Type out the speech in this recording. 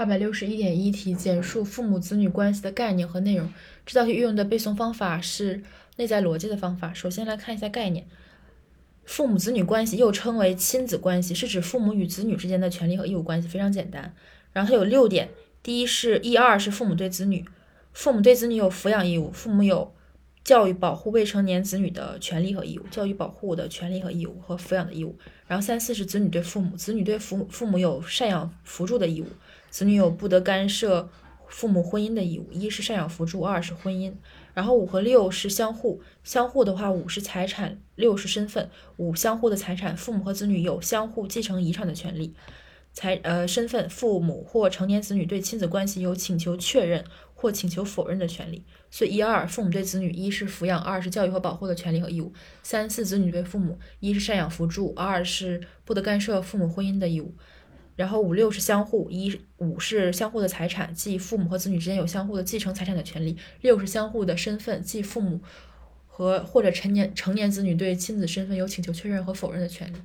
二百六十一点一题，简述父母子女关系的概念和内容。这道题运用的背诵方法是内在逻辑的方法。首先来看一下概念，父母子女关系又称为亲子关系，是指父母与子女之间的权利和义务关系，非常简单。然后它有六点，第一是一二是父母对子女，父母对子女有抚养义务，父母有教育保护未成年子女的权利和义务，教育保护的权利和义务和抚养的义务。然后三四是子女对父母，子女对父父母有赡养扶助的义务。子女有不得干涉父母婚姻的义务，一是赡养扶助，二是婚姻。然后五和六是相互，相互的话，五是财产，六是身份。五相互的财产，父母和子女有相互继承遗产的权利。财呃身份，父母或成年子女对亲子关系有请求确认或请求否认的权利。所以一二父母对子女，一是抚养，二是教育和保护的权利和义务。三四子女对父母，一是赡养扶助，二是不得干涉父母婚姻的义务。然后五六是相互，一五是相互的财产，即父母和子女之间有相互的继承财产的权利；六是相互的身份，即父母和或者成年成年子女对亲子身份有请求确认和否认的权利。